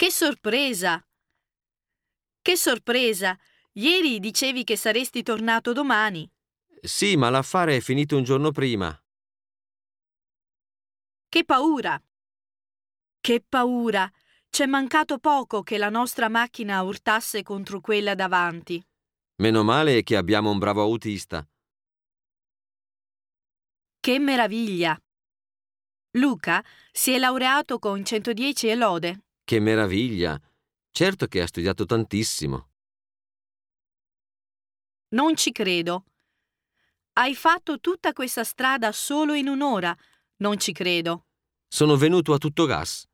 Che sorpresa! Che sorpresa! Ieri dicevi che saresti tornato domani. Sì, ma l'affare è finito un giorno prima. Che paura! Che paura! C'è mancato poco che la nostra macchina urtasse contro quella davanti. Meno male che abbiamo un bravo autista. Che meraviglia! Luca si è laureato con 110 e lode. Che meraviglia! Certo che ha studiato tantissimo. Non ci credo. Hai fatto tutta questa strada solo in un'ora. Non ci credo. Sono venuto a tutto gas.